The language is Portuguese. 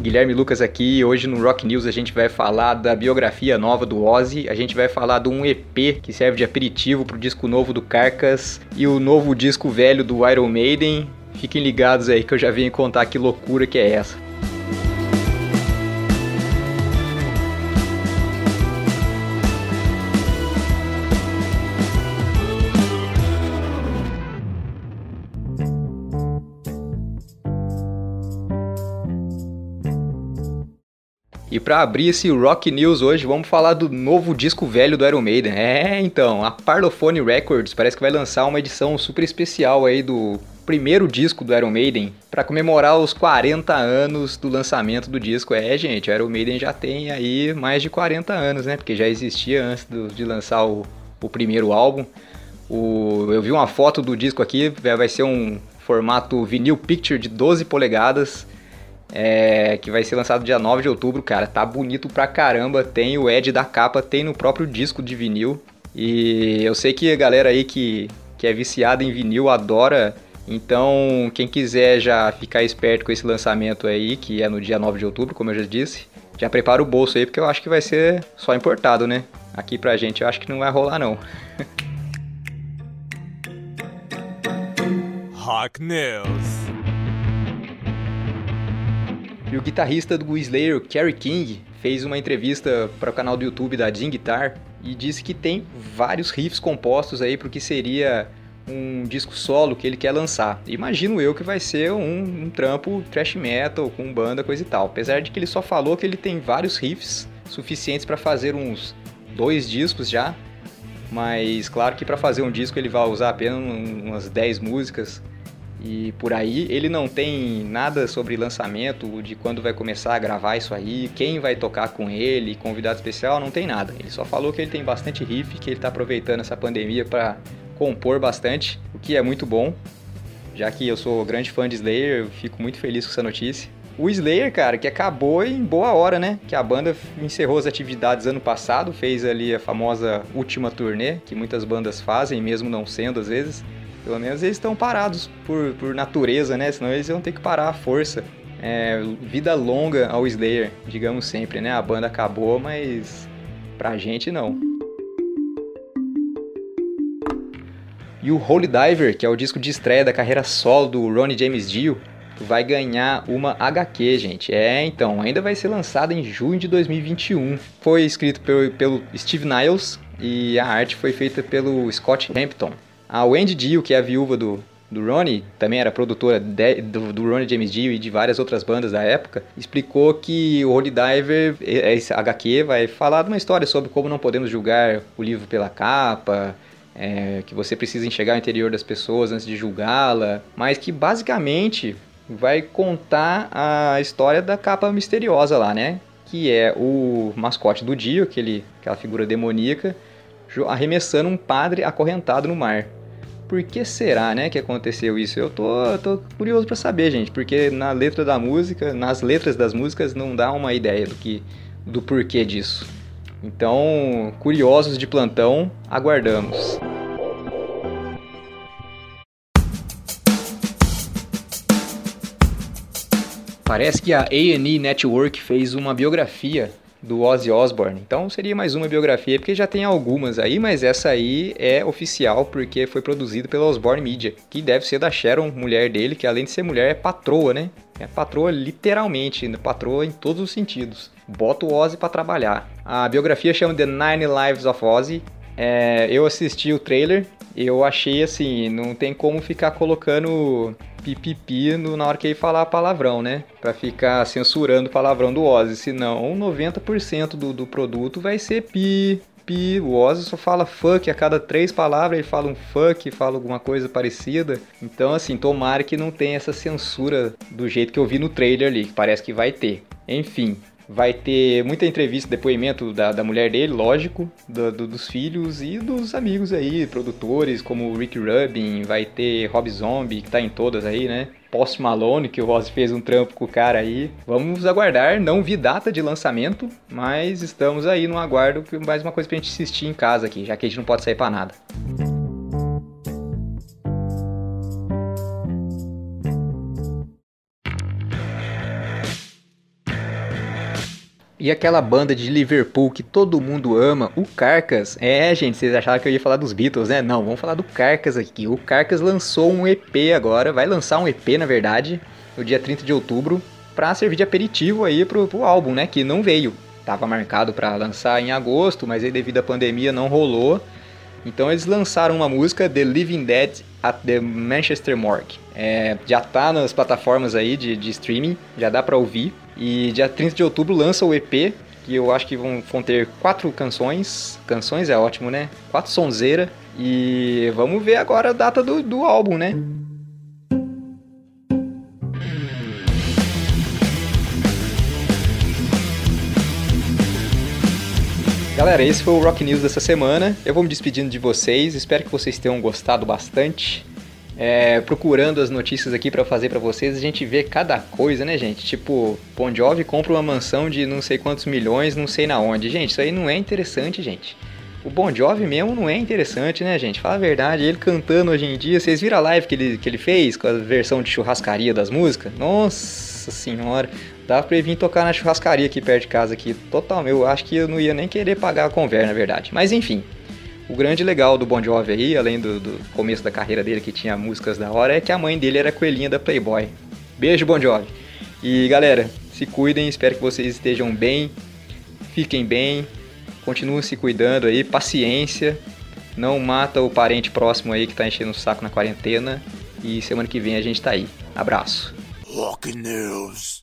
Guilherme Lucas aqui. Hoje no Rock News a gente vai falar da biografia nova do Ozzy. A gente vai falar de um EP que serve de aperitivo pro disco novo do Carcass e o novo disco velho do Iron Maiden. Fiquem ligados aí que eu já venho contar que loucura que é essa. E para abrir esse Rock News hoje, vamos falar do novo disco velho do Iron Maiden. É, então, a Parlophone Records parece que vai lançar uma edição super especial aí do primeiro disco do Iron Maiden para comemorar os 40 anos do lançamento do disco. É, gente, o Iron Maiden já tem aí mais de 40 anos, né? Porque já existia antes do, de lançar o, o primeiro álbum. O, eu vi uma foto do disco aqui, vai ser um formato vinil picture de 12 polegadas é, que vai ser lançado dia 9 de outubro, cara. Tá bonito pra caramba. Tem o Ed da capa, tem no próprio disco de vinil. E eu sei que a galera aí que, que é viciada em vinil adora. Então, quem quiser já ficar esperto com esse lançamento aí, que é no dia 9 de outubro, como eu já disse, já prepara o bolso aí, porque eu acho que vai ser só importado, né? Aqui pra gente eu acho que não vai rolar não. Rock News. E o guitarrista do Slayer, Kerry King, fez uma entrevista para o canal do YouTube da Jim Guitar e disse que tem vários riffs compostos aí para o que seria um disco solo que ele quer lançar. Imagino eu que vai ser um, um trampo thrash metal com banda, coisa e tal. Apesar de que ele só falou que ele tem vários riffs suficientes para fazer uns dois discos já. Mas claro que para fazer um disco ele vai usar apenas umas 10 músicas e por aí ele não tem nada sobre lançamento, de quando vai começar a gravar isso aí, quem vai tocar com ele, convidado especial, não tem nada. Ele só falou que ele tem bastante riff, que ele está aproveitando essa pandemia para compor bastante, o que é muito bom. Já que eu sou grande fã de Slayer, eu fico muito feliz com essa notícia. O Slayer, cara, que acabou em boa hora, né? Que a banda encerrou as atividades ano passado, fez ali a famosa última turnê, que muitas bandas fazem, mesmo não sendo às vezes. Pelo menos eles estão parados por, por natureza, né? Senão eles vão ter que parar à força. É, vida longa ao Slayer, digamos sempre, né? A banda acabou, mas pra gente não. E o Holy Diver, que é o disco de estreia da carreira solo do Ronnie James Dio, vai ganhar uma HQ, gente. É, então, ainda vai ser lançada em junho de 2021. Foi escrito pelo, pelo Steve Niles e a arte foi feita pelo Scott Hampton. A Wendy Dio, que é a viúva do, do Ronnie, também era produtora de, do, do Ronnie James Dio e de várias outras bandas da época, explicou que o Holy Diver, esse HQ, vai falar de uma história sobre como não podemos julgar o livro pela capa, é, que você precisa enxergar o interior das pessoas antes de julgá-la, mas que basicamente vai contar a história da capa misteriosa lá, né? Que é o mascote do Dio, aquele, aquela figura demoníaca, arremessando um padre acorrentado no mar por que será, né, que aconteceu isso? Eu tô, tô curioso para saber, gente, porque na letra da música, nas letras das músicas não dá uma ideia do que do porquê disso. Então, curiosos de plantão, aguardamos. Parece que a A&E Network fez uma biografia do Ozzy Osbourne. Então seria mais uma biografia, porque já tem algumas aí, mas essa aí é oficial porque foi produzida pela Osbourne Media, que deve ser da Sharon, mulher dele, que além de ser mulher é patroa, né? É patroa literalmente, patroa em todos os sentidos. Bota o Ozzy para trabalhar. A biografia chama The Nine Lives of Ozzy. É, eu assisti o trailer, eu achei assim, não tem como ficar colocando pipipi no, na hora que ele falar palavrão, né? Pra ficar censurando o palavrão do Ozzy. Senão, 90% do, do produto vai ser pi, pi. O Ozzy só fala fuck a cada três palavras, ele fala um fuck, fala alguma coisa parecida. Então, assim, tomara que não tenha essa censura do jeito que eu vi no trailer ali, que parece que vai ter. Enfim, Vai ter muita entrevista, depoimento da, da mulher dele, lógico, do, do, dos filhos e dos amigos aí, produtores como Rick Rubin, vai ter Rob Zombie, que tá em todas aí, né? Post Malone, que o Rossi fez um trampo com o cara aí. Vamos aguardar, não vi data de lançamento, mas estamos aí no aguardo, mais uma coisa pra gente assistir em casa aqui, já que a gente não pode sair pra nada. E aquela banda de Liverpool que todo mundo ama, o Carcas. É, gente, vocês acharam que eu ia falar dos Beatles, né? Não, vamos falar do Carcas aqui. O Carcas lançou um EP agora, vai lançar um EP na verdade, no dia 30 de outubro, para servir de aperitivo aí pro, pro álbum, né? Que não veio. Tava marcado para lançar em agosto, mas aí devido à pandemia não rolou. Então eles lançaram uma música, The Living Dead at the Manchester Morgue. É, já tá nas plataformas aí de, de streaming, já dá para ouvir. E dia 30 de outubro lança o EP, que eu acho que vão, vão ter quatro canções. Canções é ótimo, né? Quatro sonzeira. E vamos ver agora a data do, do álbum, né? Galera, esse foi o Rock News dessa semana. Eu vou me despedindo de vocês. Espero que vocês tenham gostado bastante é, procurando as notícias aqui para fazer para vocês, a gente vê cada coisa, né, gente? Tipo, Bon Jovi compra uma mansão de não sei quantos milhões, não sei na onde. Gente, isso aí não é interessante, gente. O Bon Jovi mesmo não é interessante, né, gente? Fala a verdade, ele cantando hoje em dia. Vocês viram a live que ele, que ele fez com a versão de churrascaria das músicas? Nossa senhora, dá pra ele vir tocar na churrascaria aqui perto de casa aqui. Total, eu acho que eu não ia nem querer pagar a conversa, na verdade. Mas enfim, o grande legal do Bon Jovi aí, além do, do, começo da carreira dele, que tinha músicas da hora, é que a mãe dele era coelhinha da Playboy. Beijo, Bon Jovi. E galera, se cuidem, espero que vocês estejam bem, fiquem bem, continuem se cuidando aí, paciência, não mata o parente próximo aí que tá enchendo o saco na quarentena. E semana que vem a gente tá aí. Abraço. Rock News.